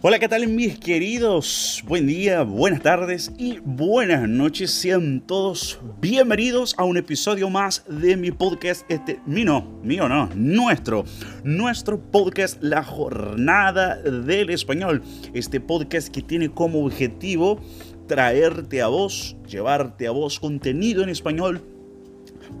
Hola, ¿qué tal mis queridos? Buen día, buenas tardes y buenas noches. Sean todos bienvenidos a un episodio más de mi podcast. Este, mío, mío no, nuestro, nuestro podcast La Jornada del Español. Este podcast que tiene como objetivo traerte a vos, llevarte a vos contenido en español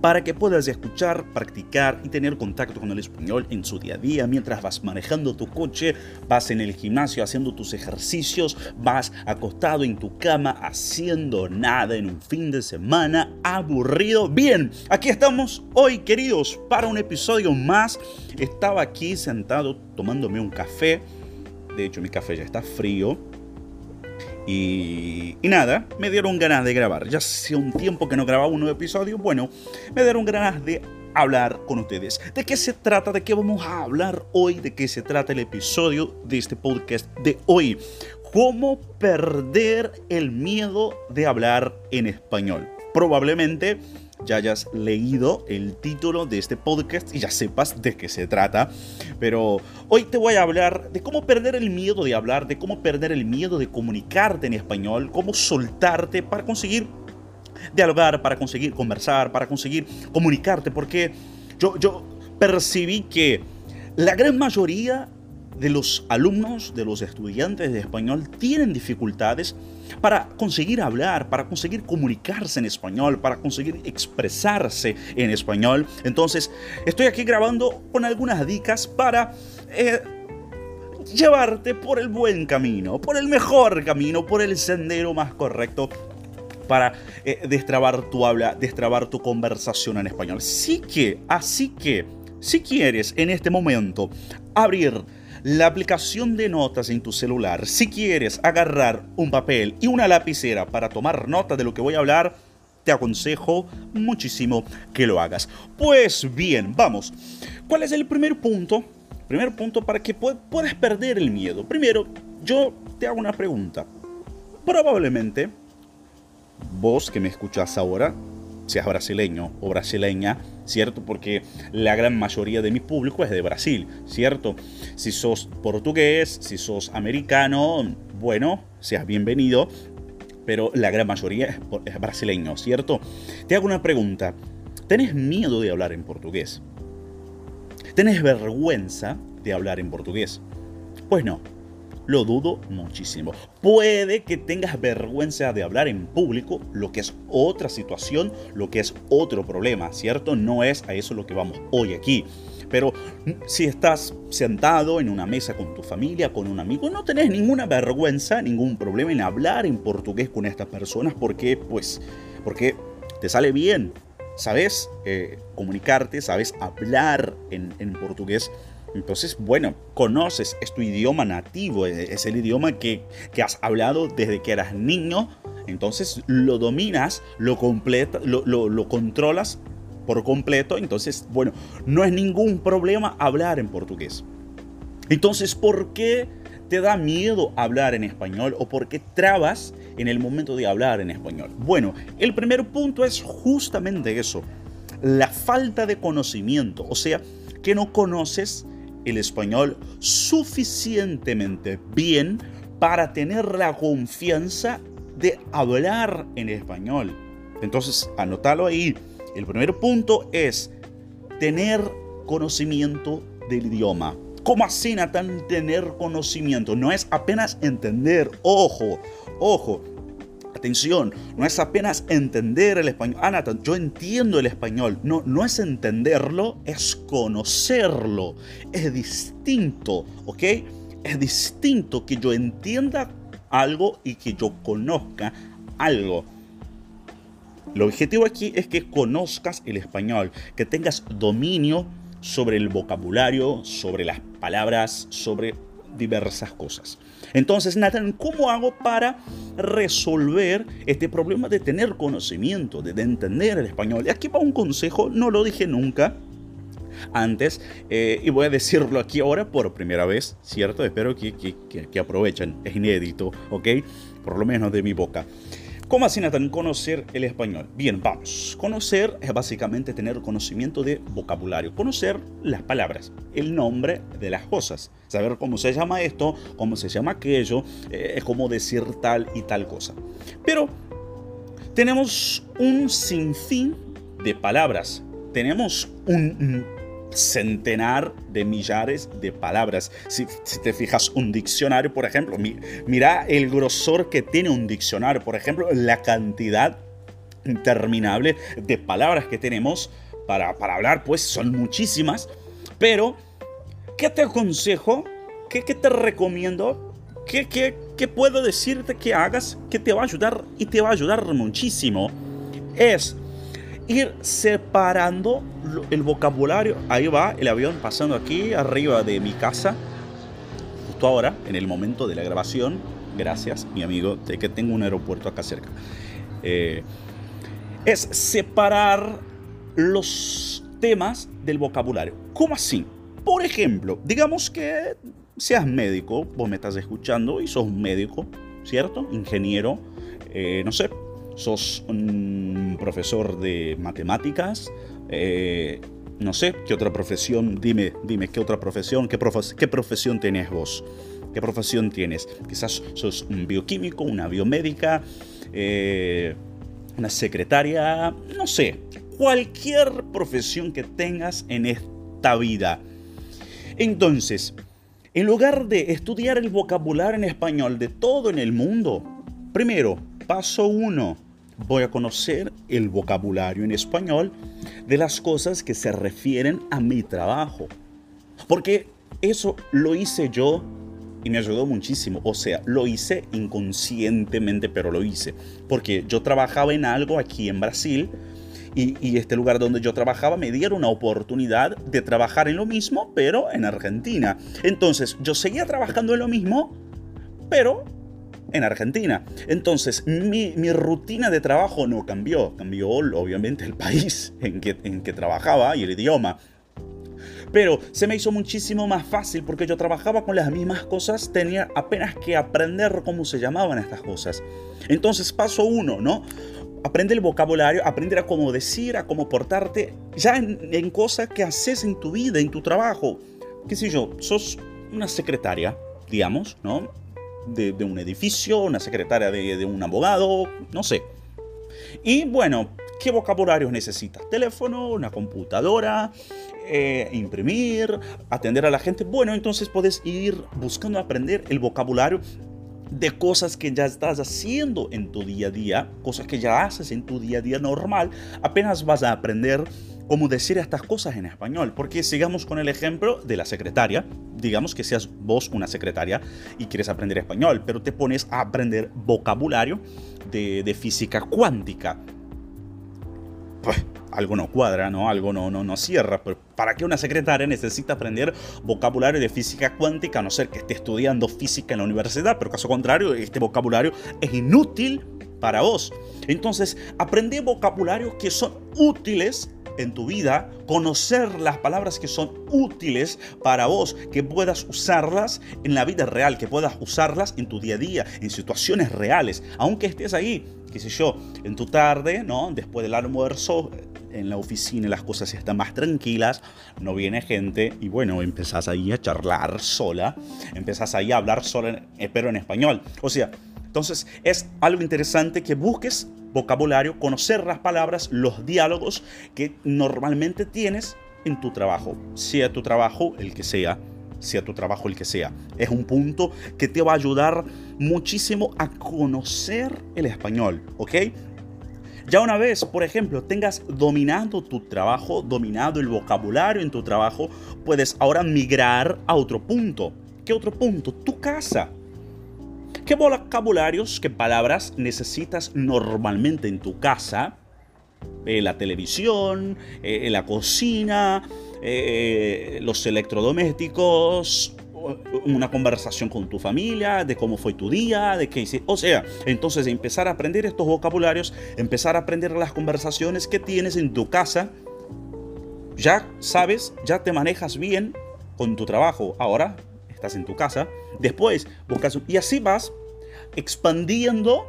para que puedas escuchar, practicar y tener contacto con el español en su día a día mientras vas manejando tu coche, vas en el gimnasio haciendo tus ejercicios, vas acostado en tu cama haciendo nada en un fin de semana aburrido. Bien, aquí estamos hoy queridos para un episodio más. Estaba aquí sentado tomándome un café. De hecho mi café ya está frío y, nada, me dieron ganas de grabar. Ya hace un tiempo que no grababa un nuevo episodio. Bueno, me dieron ganas de hablar con ustedes. ¿De qué se trata? ¿De qué vamos a hablar hoy? ¿De qué se trata el episodio de este podcast de hoy? ¿Cómo perder el miedo de hablar en español? Probablemente ya hayas leído el título de este podcast y ya sepas de qué se trata. Pero hoy te voy a hablar de cómo perder el miedo de hablar, de cómo perder el miedo de comunicarte en español, cómo soltarte para conseguir dialogar, para conseguir conversar, para conseguir comunicarte. Porque yo, yo percibí que la gran mayoría de los alumnos, de los estudiantes de español, tienen dificultades para conseguir hablar, para conseguir comunicarse en español, para conseguir expresarse en español. Entonces, estoy aquí grabando con algunas dicas para... Eh, llevarte por el buen camino, por el mejor camino, por el sendero más correcto para eh, destrabar tu habla, destrabar tu conversación en español. Sí que, así que, si quieres en este momento abrir la aplicación de notas en tu celular, si quieres agarrar un papel y una lapicera para tomar nota de lo que voy a hablar, te aconsejo muchísimo que lo hagas. Pues bien, vamos. ¿Cuál es el primer punto? Primer punto para que puedas perder el miedo. Primero, yo te hago una pregunta. Probablemente, vos que me escuchas ahora, seas brasileño o brasileña, ¿cierto? Porque la gran mayoría de mi público es de Brasil, ¿cierto? Si sos portugués, si sos americano, bueno, seas bienvenido, pero la gran mayoría es brasileño, ¿cierto? Te hago una pregunta. ¿Tenés miedo de hablar en portugués? ¿Tenés vergüenza de hablar en portugués? Pues no, lo dudo muchísimo. Puede que tengas vergüenza de hablar en público, lo que es otra situación, lo que es otro problema, ¿cierto? No es a eso lo que vamos hoy aquí. Pero si estás sentado en una mesa con tu familia, con un amigo, no tenés ninguna vergüenza, ningún problema en hablar en portugués con estas personas porque, pues, porque te sale bien. Sabes eh, comunicarte, sabes hablar en, en portugués entonces, bueno, conoces, es tu idioma nativo, e-, es el idioma que, has hablado desde que eras niño, entonces lo dominas, lo, completa, lo, lo controlas por completo, entonces, bueno, no es ningún problema hablar en portugués. Entonces, ¿por qué te da miedo hablar en español o por qué trabas en el momento de hablar en español? Bueno, el primer punto es justamente eso, la falta de conocimiento, o sea, que no conoces el español suficientemente bien para tener la confianza de hablar en español. Entonces, anótalo ahí. El primer punto es tener conocimiento del idioma. ¿Cómo así, Natán, tener conocimiento? No es apenas entender. Ojo, ojo. Atención, no es apenas entender el español. Ah, yo entiendo el español. No, no es entenderlo, es conocerlo. Es distinto, ¿ok? Es distinto que yo entienda algo y que yo conozca algo. El objetivo aquí es que conozcas el español, que tengas dominio sobre el vocabulario, sobre las palabras, sobre diversas cosas. Entonces, Nathan, ¿cómo hago para resolver este problema de tener conocimiento, de, entender el español? Y aquí va un consejo, no lo dije nunca, antes eh, y voy a decirlo aquí ahora por primera vez, ¿cierto? Espero que, que, que, aprovechen, es inédito, ¿ok? Por lo menos de mi boca. ¿Cómo así, Nathan? Conocer el español. Bien, vamos. Conocer es básicamente tener conocimiento de vocabulario, conocer las palabras, el nombre de las cosas, saber cómo se llama esto, cómo se llama aquello, eh, es cómo decir tal y tal cosa. Pero tenemos un sinfín de palabras, tenemos un centenar de millares de palabras. Si, te fijas un diccionario, por ejemplo, mira el grosor que tiene un diccionario, por ejemplo, la cantidad interminable de palabras que tenemos para, para hablar, pues son muchísimas. Pero, ¿qué te aconsejo? ¿Qué, qué te recomiendo? ¿Qué, qué, ¿Qué puedo decirte que hagas que te va a ayudar y te va a ayudar muchísimo? Es ir separando el vocabulario. Ahí va el avión pasando aquí arriba de mi casa. Justo ahora, en el momento de la grabación. Gracias, mi amigo, de que tengo un aeropuerto acá cerca. Eh, es separar los temas del vocabulario. ¿Cómo así? Por ejemplo, digamos que seas médico, vos me estás escuchando y sos médico, ¿cierto? Ingeniero, eh, no sé, sos un profesor de matemáticas, eh, no sé, ¿qué otra profesión? Dime, dime, ¿qué otra profesión? ¿Qué, profesión tenés vos? ¿Qué profesión tienes? Quizás sos un bioquímico, una biomédica, eh, una secretaria, no sé, cualquier profesión que tengas en esta vida. Entonces, en lugar de estudiar el vocabulario en español de todo en el mundo, primero, paso uno, voy a conocer el vocabulario en español de las cosas que se refieren a mi trabajo. Porque eso lo hice yo y me ayudó muchísimo. O sea, lo hice inconscientemente, pero lo hice. Porque yo trabajaba en algo aquí en Brasil y, este lugar donde yo trabajaba me dieron una oportunidad de trabajar en lo mismo, pero en Argentina. Entonces, yo seguía trabajando en lo mismo, pero en Argentina. Entonces, mi, rutina de trabajo no cambió. Cambió, obviamente, el país en que, en que trabajaba y el idioma. Pero se me hizo muchísimo más fácil porque yo trabajaba con las mismas cosas, tenía apenas que aprender cómo se llamaban estas cosas. Entonces, paso uno, ¿no? Aprende el vocabulario, aprender a cómo decir, a cómo portarte, ya en, en cosas que haces en tu vida, en tu trabajo. ¿Qué sé yo? Sos una secretaria, digamos, ¿no? De, un edificio, una secretaria de, un abogado, no sé. Y bueno, ¿qué vocabulario necesitas? Teléfono, una computadora, eh, imprimir, atender a la gente. Bueno, entonces puedes ir buscando aprender el vocabulario de cosas que ya estás haciendo en tu día a día, cosas que ya haces en tu día a día normal, apenas vas a aprender cómo decir estas cosas en español. Porque sigamos con el ejemplo de la secretaria. Digamos que seas vos una secretaria y quieres aprender español, pero te pones a aprender vocabulario de, física cuántica. Pues, algo no cuadra, ¿no? Algo no, no, no cierra. Pero ¿para qué una secretaria necesita aprender vocabulario de física cuántica? A no ser que esté estudiando física en la universidad, pero caso contrario, este vocabulario es inútil para vos. Entonces, aprende vocabularios que son útiles en tu vida, conocer las palabras que son útiles para vos, que puedas usarlas en la vida real, que puedas usarlas en tu día a día, en situaciones reales, aunque estés ahí, qué sé yo, en tu tarde, ¿no? Después del almuerzo, en la oficina las cosas están más tranquilas, no viene gente y bueno, empezás ahí a charlar sola, empezás ahí a hablar sola, pero en español. O sea, entonces es algo interesante que busques vocabulario, conocer las palabras, los diálogos que normalmente tienes en tu trabajo, sea tu trabajo el que sea, sea tu trabajo el que sea. Es un punto que te va a ayudar muchísimo a conocer el español, ¿ok? Ya una vez, por ejemplo, tengas dominado tu trabajo, dominado el vocabulario en tu trabajo, puedes ahora migrar a otro punto. ¿Qué otro punto? Tu casa. ¿Qué vocabularios, qué palabras necesitas normalmente en tu casa? Eh, la televisión, eh, la cocina, eh, los electrodomésticos, una conversación con tu familia, de cómo fue tu día, de qué hiciste. O sea, entonces empezar a aprender estos vocabularios, empezar a aprender las conversaciones que tienes en tu casa. Ya sabes, ya te manejas bien con tu trabajo. Ahora estás en tu casa. Después buscas y así vas expandiendo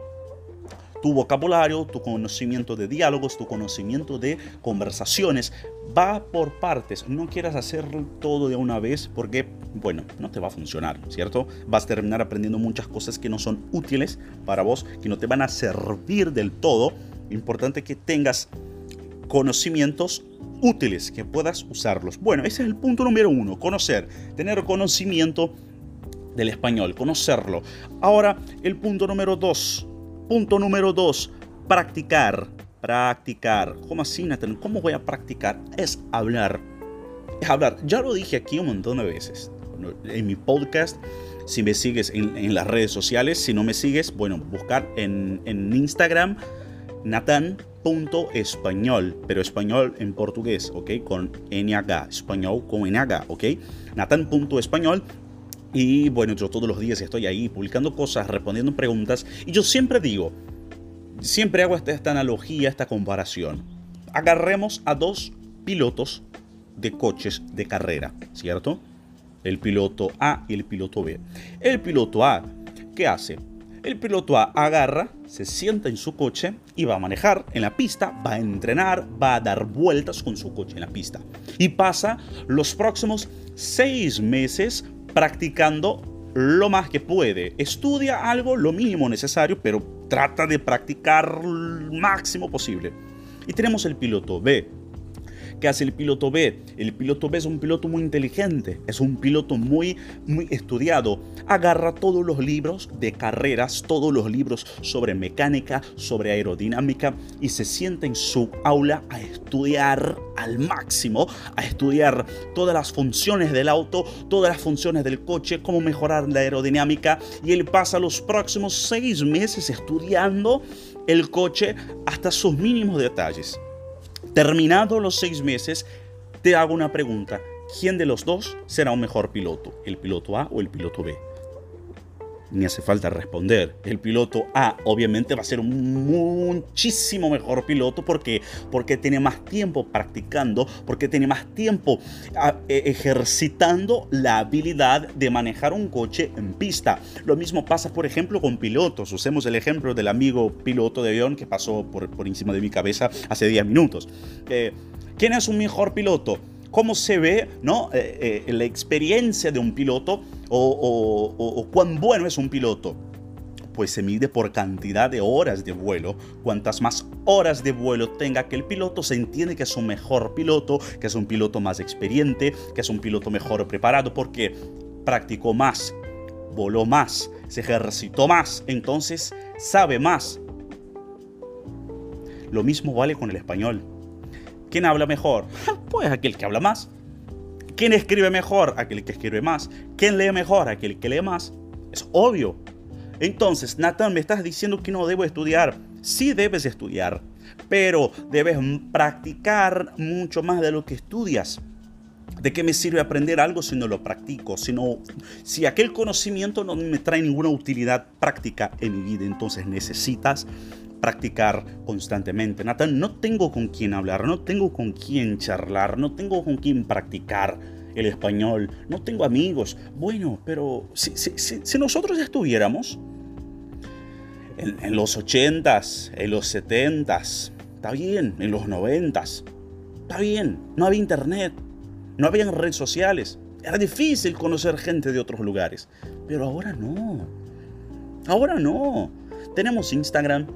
tu vocabulario, tu conocimiento de diálogos, tu conocimiento de conversaciones. Va por partes. No quieras hacer todo de una vez porque, bueno, no te va a funcionar, ¿cierto? Vas a terminar aprendiendo muchas cosas que no son útiles para vos, que no te van a servir del todo. Importante que tengas conocimientos útiles, que puedas usarlos. Bueno, ese es el punto número uno, conocer, tener conocimiento del español, conocerlo. Ahora, el punto número dos, Punto número dos, practicar. Practicar. ¿Cómo así, Nathan? ¿Cómo voy a practicar? Es hablar. Es hablar. Ya lo dije aquí un montón de veces. En mi podcast, si me sigues en, las redes sociales, si no me sigues, bueno, buscar en, en Instagram Nathan.español, pero español en portugués, ¿ok? Con NH, español con NH, ¿ok? Nathan.español y bueno, yo todos los días estoy ahí publicando cosas, respondiendo preguntas. Y yo siempre digo, siempre hago esta, esta analogía, esta comparación. Agarremos a dos pilotos de coches de carrera, ¿cierto? El piloto A y el piloto B. El piloto A, ¿qué hace? El piloto A agarra, se sienta en su coche y va a manejar en la pista, va a entrenar, va a dar vueltas con su coche en la pista. Y pasa los próximos seis meses practicando lo más que puede. Estudia algo, lo mínimo necesario, pero trata de practicar lo máximo posible. Y tenemos el piloto B, ¿Qué hace el piloto B? El piloto B es un piloto muy inteligente, es un piloto muy, muy estudiado. Agarra todos los libros de carreras, todos los libros sobre mecánica, sobre aerodinámica y se sienta en su aula a estudiar al máximo, a estudiar todas las funciones del auto, todas las funciones del coche, cómo mejorar la aerodinámica y él pasa los próximos seis meses estudiando el coche hasta sus mínimos detalles. Terminados los seis meses, te hago una pregunta. ¿Quién de los dos será un mejor piloto? ¿El piloto A o el piloto B? Ni hace falta responder. El piloto A obviamente va a ser un muchísimo mejor piloto porque, porque tiene más tiempo practicando, porque tiene más tiempo ah, e, ejercitando la habilidad de manejar un coche en pista. Lo mismo pasa, por ejemplo, con pilotos. Usemos el ejemplo del amigo piloto de avión que pasó por, por encima de mi cabeza hace 10 minutos. Eh, ¿Quién es un mejor piloto? Cómo se ve ¿no? Eh, eh, la experiencia de un piloto o, cuán bueno es un piloto. Pues se mide por cantidad de horas de vuelo. Cuantas más horas de vuelo tenga que el piloto, se entiende que es un mejor piloto, que es un piloto más experiente, que es un piloto mejor preparado porque practicó más, voló más, se ejercitó más, entonces sabe más. Lo mismo vale con el español. ¿Quién habla mejor? Pues aquel que habla más. ¿Quién escribe mejor? Aquel que escribe más. ¿Quién lee mejor? Aquel que lee más. Es obvio. Entonces, Nathan, me estás diciendo que no debo estudiar. Sí debes estudiar, pero debes practicar mucho más de lo que estudias. ¿De qué me sirve aprender algo si no lo practico? Si, aquel conocimiento no me trae ninguna utilidad práctica en mi vida, entonces necesitas practicar constantemente. Nathan, no tengo con quién hablar, no tengo con quién charlar, no tengo con quién practicar el español, no tengo amigos. Bueno, pero si, si, nosotros estuviéramos en, los 80s, en los 70s, está bien, en los 90s, está bien, no había internet, no había redes sociales, era difícil conocer gente de otros lugares, pero ahora no, ahora no. Tenemos Instagram,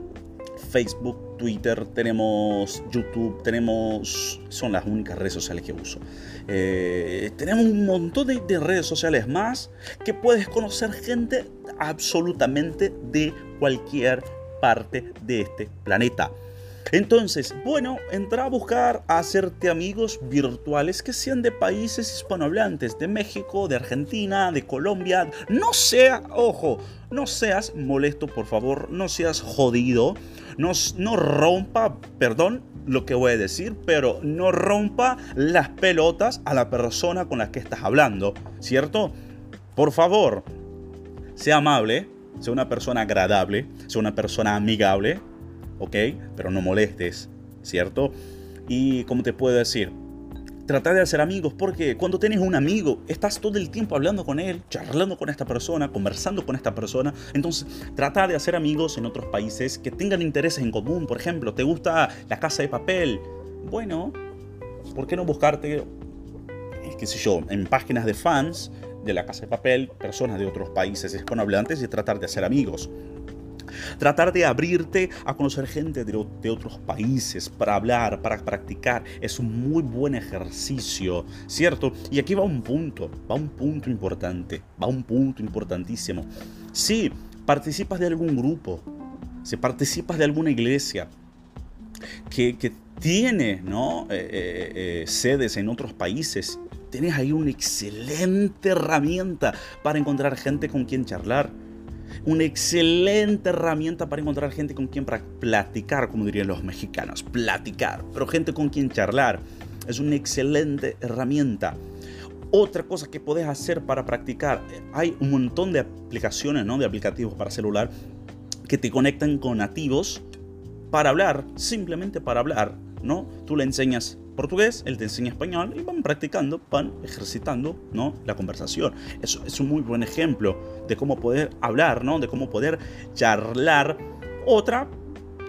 Facebook, Twitter, tenemos YouTube, tenemos... Son las únicas redes sociales que uso. Eh, tenemos un montón de, de redes sociales más que puedes conocer gente absolutamente de cualquier parte de este planeta. Entonces, bueno, entra a buscar a hacerte amigos virtuales que sean de países hispanohablantes, de México, de Argentina, de Colombia. No sea, ojo, no seas molesto, por favor, no seas jodido, no, no rompa, perdón lo que voy a decir, pero no rompa las pelotas a la persona con la que estás hablando, ¿cierto? Por favor, sea amable, sea una persona agradable, sea una persona amigable, ¿ok? Pero no molestes, ¿cierto? Y como te puedo decir, Trata de hacer amigos porque cuando tienes un amigo, estás todo el tiempo hablando con él, charlando con esta persona, conversando con esta persona. Entonces, trata de hacer amigos en otros países que tengan intereses en común. Por ejemplo, ¿te gusta la casa de papel? Bueno, ¿por qué no buscarte, eh, qué sé yo, en páginas de fans de la casa de papel, personas de otros países hispanohablantes y tratar de hacer amigos? Tratar de abrirte a conocer gente de, otros países para hablar, para practicar, es un muy buen ejercicio, ¿cierto? Y aquí va un punto, va un punto importante, va un punto importantísimo. Si participas de algún grupo, si participas de alguna iglesia que, tiene. Eh, eh, eh, sedes en otros países, tienes ahí una excelente herramienta para encontrar gente con quien charlar una excelente herramienta para encontrar gente con quien platicar, como dirían los mexicanos, platicar, pero gente con quien charlar. Es una excelente herramienta. Otra cosa que puedes hacer para practicar, hay un montón de aplicaciones, ¿no? de aplicativos para celular que te conectan con nativos para hablar, simplemente para hablar, ¿no? Tú le enseñas portugués, él te enseña español y van practicando, van ejercitando ¿no? la conversación. Eso es un muy buen ejemplo de cómo poder hablar, ¿no? de cómo poder charlar. Otra,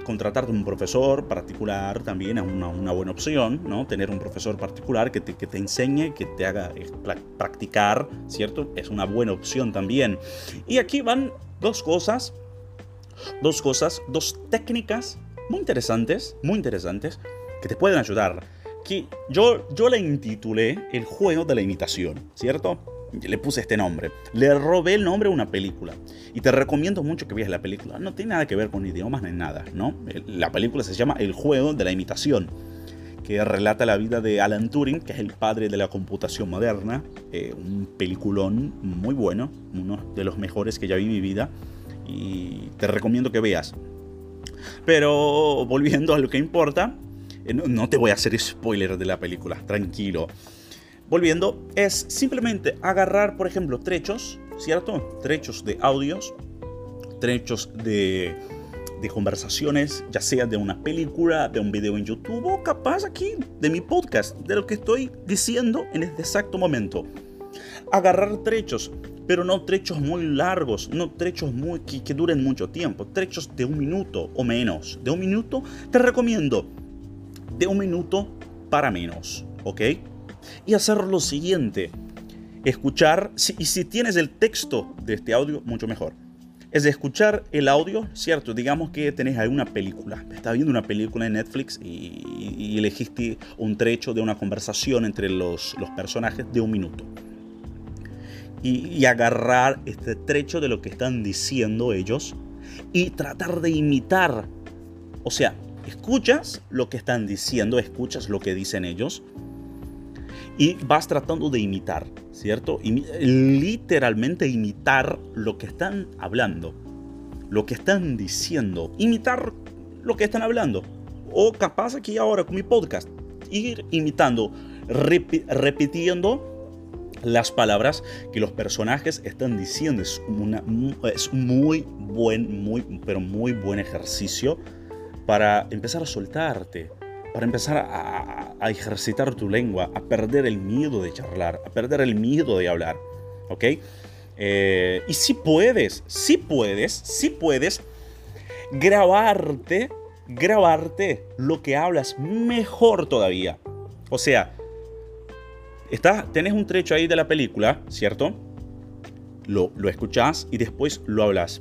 contratarte un profesor particular también es una, una, buena opción, ¿no? Tener un profesor particular que te, que te enseñe, que te haga eh, practicar, ¿cierto? Es una buena opción también. Y aquí van dos cosas, dos cosas, dos técnicas muy interesantes, muy interesantes, que te pueden ayudar que yo, yo le intitulé El juego de la imitación, ¿cierto? Le puse este nombre. Le robé el nombre a una película. Y te recomiendo mucho que veas la película. No tiene nada que ver con idiomas ni nada, ¿no? La película se llama El juego de la imitación que relata la vida de Alan Turing, que es el padre de la computación moderna, eh, un peliculón muy bueno, uno de los mejores que ya vi en mi vida, y te recomiendo que veas. Pero volviendo a lo que importa, eh, no, te voy a hacer spoiler de la película, tranquilo. Volviendo, es simplemente agarrar, por ejemplo, trechos, ¿cierto? Trechos de audios, trechos de, conversaciones, ya sea de una película, de un video en YouTube capaz aquí de mi podcast, de lo que estoy diciendo en este exacto momento. Agarrar trechos, pero no trechos muy largos, no trechos muy, que duren mucho tiempo, trechos de un minuto o menos. De un minuto te recomiendo de un minuto para menos, ¿ok? Y hacer lo siguiente, escuchar, y si tienes el texto de este audio, mucho mejor. Es de escuchar el audio, ¿cierto? Digamos que tenés alguna película, estás viendo una película en Netflix y, elegiste un trecho de una conversación entre los, los personajes de un minuto. Y, y agarrar este trecho de lo que están diciendo ellos y tratar de imitar. O sea, escuchas lo que están diciendo, escuchas lo que dicen ellos y vas tratando de imitar, ¿cierto? literalmente imitar lo que están hablando, lo que están diciendo, imitar lo que están hablando. O capaz aquí ahora con mi podcast, ir imitando, repitiendo las palabras que los personajes están diciendo. Es, es muy buen, muy, pero muy buen ejercicio para empezar a soltarte, para empezar a, ejercitar tu lengua, a perder el miedo de charlar, a perder el miedo de hablar. ¿Ok? Eh, y si puedes, si puedes, si puedes grabarte, grabarte lo que hablas mejor todavía. O sea, está, tenés un trecho ahí de la película, ¿cierto? Lo, lo escuchás y después lo hablas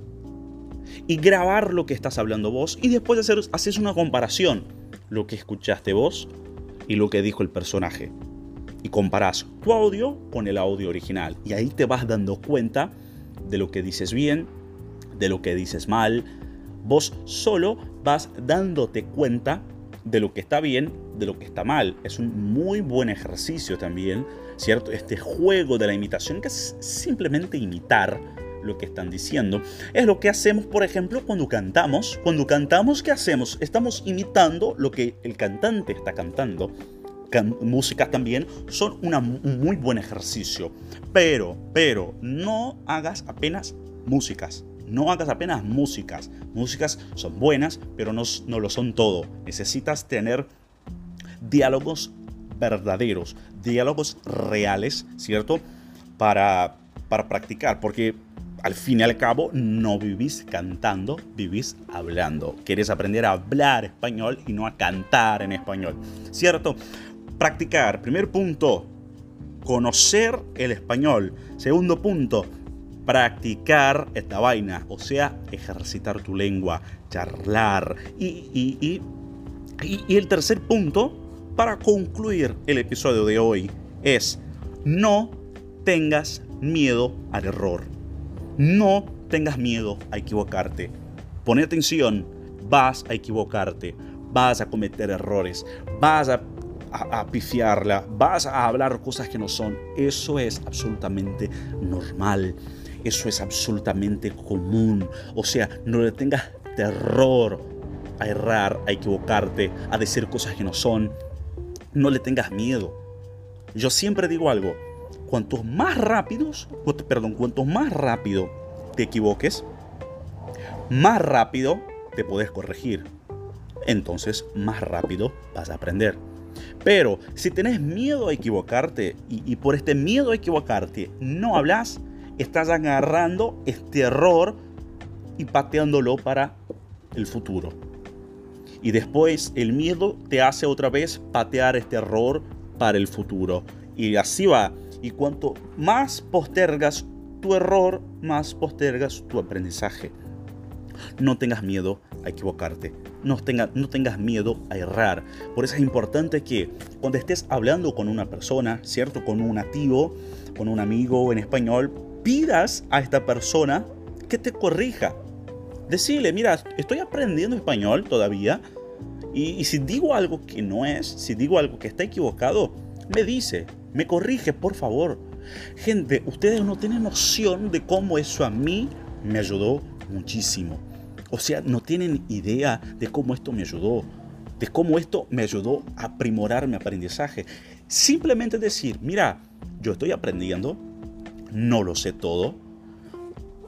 y grabar lo que estás hablando vos y después hacer, haces una comparación, lo que escuchaste vos y lo que dijo el personaje. Y comparás tu audio con el audio original. Y ahí te vas dando cuenta de lo que dices bien, de lo que dices mal. Vos solo vas dándote cuenta de lo que está bien, de lo que está mal. Es un muy buen ejercicio también, ¿cierto? Este juego de la imitación que es simplemente imitar lo que están diciendo. Es lo que hacemos, por ejemplo, cuando cantamos. Cuando cantamos, ¿qué hacemos? Estamos imitando lo que el cantante está cantando. música también son un muy buen ejercicio. Pero, pero, no hagas apenas músicas. No hagas apenas músicas. Músicas son buenas, pero no, no lo son todo. Necesitas tener diálogos verdaderos, diálogos reales, ¿cierto? Para, para practicar, porque al fin y al cabo no vivís cantando, vivís hablando. Quieres aprender a hablar español y no a cantar en español, ¿cierto? Practicar, primer punto, conocer el español. Segundo punto, practicar esta vaina, o sea, ejercitar tu lengua, charlar. Y, y, el tercer punto, para concluir el episodio de hoy, es no tengas miedo al error. No tengas miedo a equivocarte. Pon atención, vas a equivocarte, vas a cometer errores, vas a a, pifiarla, vas a hablar cosas que no son. Eso es absolutamente normal. Eso es absolutamente común. O sea, no le tengas terror a errar, a equivocarte, a decir cosas que no son. No le tengas miedo. Yo siempre digo algo. Cuantos más rápidos, perdón, cuanto más rápido te equivoques, más rápido te puedes corregir. Entonces, más rápido vas a aprender. Pero si tenés miedo a equivocarte y, por este miedo a equivocarte no hablas, estás agarrando este error y pateándolo para el futuro. Y después el miedo te hace otra vez patear este error para el futuro. Y así va. Y cuanto más postergas tu error, más postergas tu aprendizaje. No tengas miedo a equivocarte no, no tengas miedo a errar. Por eso es importante que cuando estés hablando con una persona, ¿cierto? Con un nativo, con un amigo en español, pidas a esta persona que te corrija. Decirle, mira, estoy aprendiendo español todavía y si digo algo que no es, si digo algo que está equivocado, me dice, me corrige, por favor. Gente, ustedes no tienen noción de cómo eso a mí me ayudó muchísimo. O sea, no tienen idea de cómo esto me ayudó, de cómo esto me ayudó a aprimorar mi aprendizaje. Simplemente decir, mira, yo estoy aprendiendo, no lo sé todo.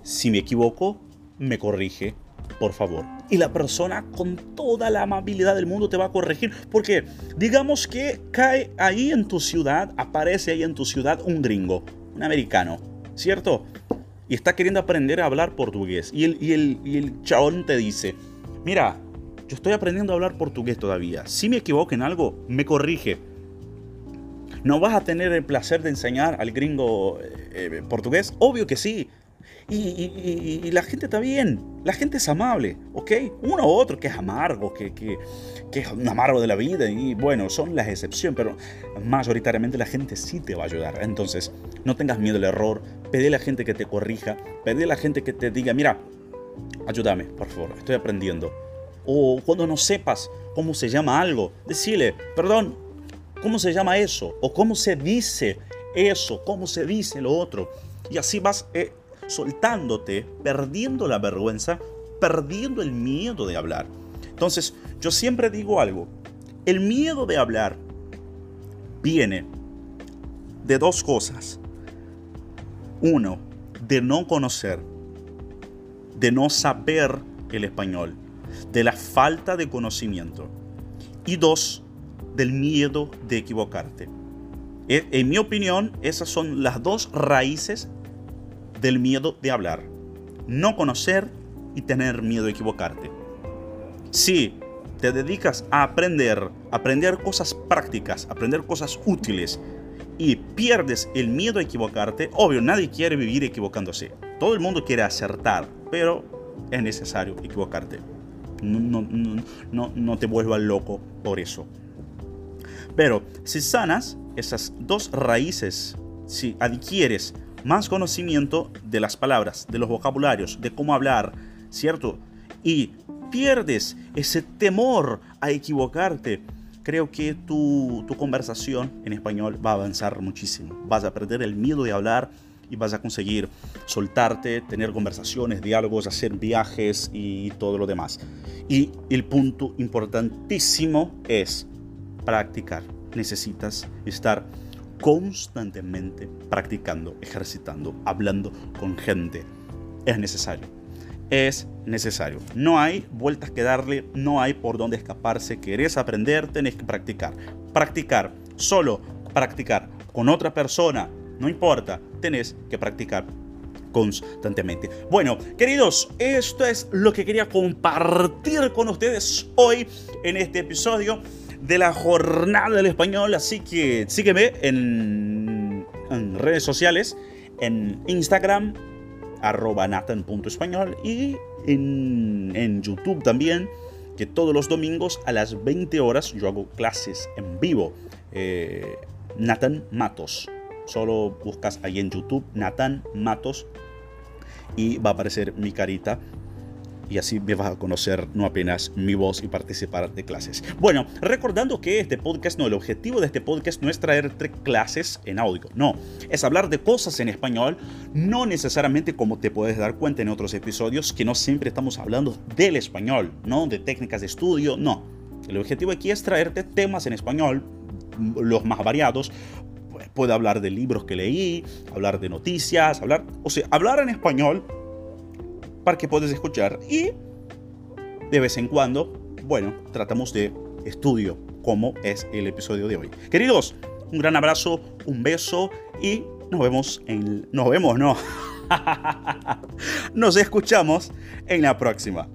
Si me equivoco, me corrige, por favor. Y la persona con toda la amabilidad del mundo te va a corregir. Porque digamos que cae ahí en tu ciudad, aparece ahí en tu ciudad un gringo, un americano, ¿cierto? y está queriendo aprender a hablar portugués. Y el, y el, y el chabón te dice, mira, yo estoy aprendiendo a hablar portugués todavía. Si me equivoco en algo, me corrige. ¿No vas a tener el placer de enseñar al gringo eh, eh, portugués? Obvio que sí. Y, la gente está bien, la gente es amable, ¿ok? Uno u otro que es amargo, que, que, que, es un amargo de la vida, y bueno, son las excepciones, pero mayoritariamente la gente sí te va a ayudar. Entonces, no tengas miedo al error, pedí a la gente que te corrija, pedí a la gente que te diga, mira, ayúdame, por favor, estoy aprendiendo. O cuando no sepas cómo se llama algo, decile, perdón, ¿cómo se llama eso? O cómo se dice eso, cómo se dice lo otro. Y así vas... Eh, soltándote, perdiendo la vergüenza, perdiendo el miedo de hablar. Entonces, yo siempre digo algo, el miedo de hablar viene de dos cosas. Uno, de no conocer, de no saber el español, de la falta de conocimiento. Y dos, del miedo de equivocarte. E, en mi opinión, esas son las dos raíces del miedo de hablar. No conocer y tener miedo de equivocarte. Si te dedicas a aprender, aprender cosas prácticas, aprender cosas útiles y pierdes el miedo a equivocarte, obvio, nadie quiere vivir equivocándose. Todo el mundo quiere acertar, pero es necesario equivocarte. No, no, no, no te vuelvas loco por eso. Pero si sanas esas dos raíces, si adquieres más conocimiento de las palabras, de los vocabularios, de cómo hablar, ¿cierto? Y pierdes ese temor a equivocarte, creo que tu, tu, conversación en español va a avanzar muchísimo. Vas a perder el miedo de hablar y vas a conseguir soltarte, tener conversaciones, diálogos, hacer viajes y todo lo demás. Y el punto importantísimo es practicar. Necesitas estar constantemente practicando, ejercitando, hablando con gente. Es necesario. Es necesario. No hay vueltas que darle, no hay por dónde escaparse. Querés aprender, tenés que practicar. Practicar solo practicar con otra persona, no importa, tenés que practicar constantemente. Bueno, queridos, esto es lo que quería compartir con ustedes hoy en este episodio de la jornada del español. Así que sígueme en, redes sociales, en Instagram, arroba natan.español y en, en YouTube también, que todos los domingos a las 20 horas yo hago clases en vivo. Eh, Nathan Matos. Solo buscas ahí en YouTube Nathan Matos y va a aparecer mi carita y así me vas a conocer no apenas mi voz y participar de clases. Bueno, recordando que este podcast, no, el objetivo de este podcast no es traerte clases en audio, no, es hablar de cosas en español, no necesariamente como te puedes dar cuenta en otros episodios, que no siempre estamos hablando del español, no de técnicas de estudio, no. El objetivo aquí es traerte temas en español, los más variados, puedo hablar de libros que leí, hablar de noticias, hablar, o sea, hablar en español para que puedas escuchar y de vez en cuando, bueno, tratamos de estudio como es el episodio de hoy. Queridos, un gran abrazo, un beso y nos vemos en nos vemos, no. nos escuchamos en la próxima.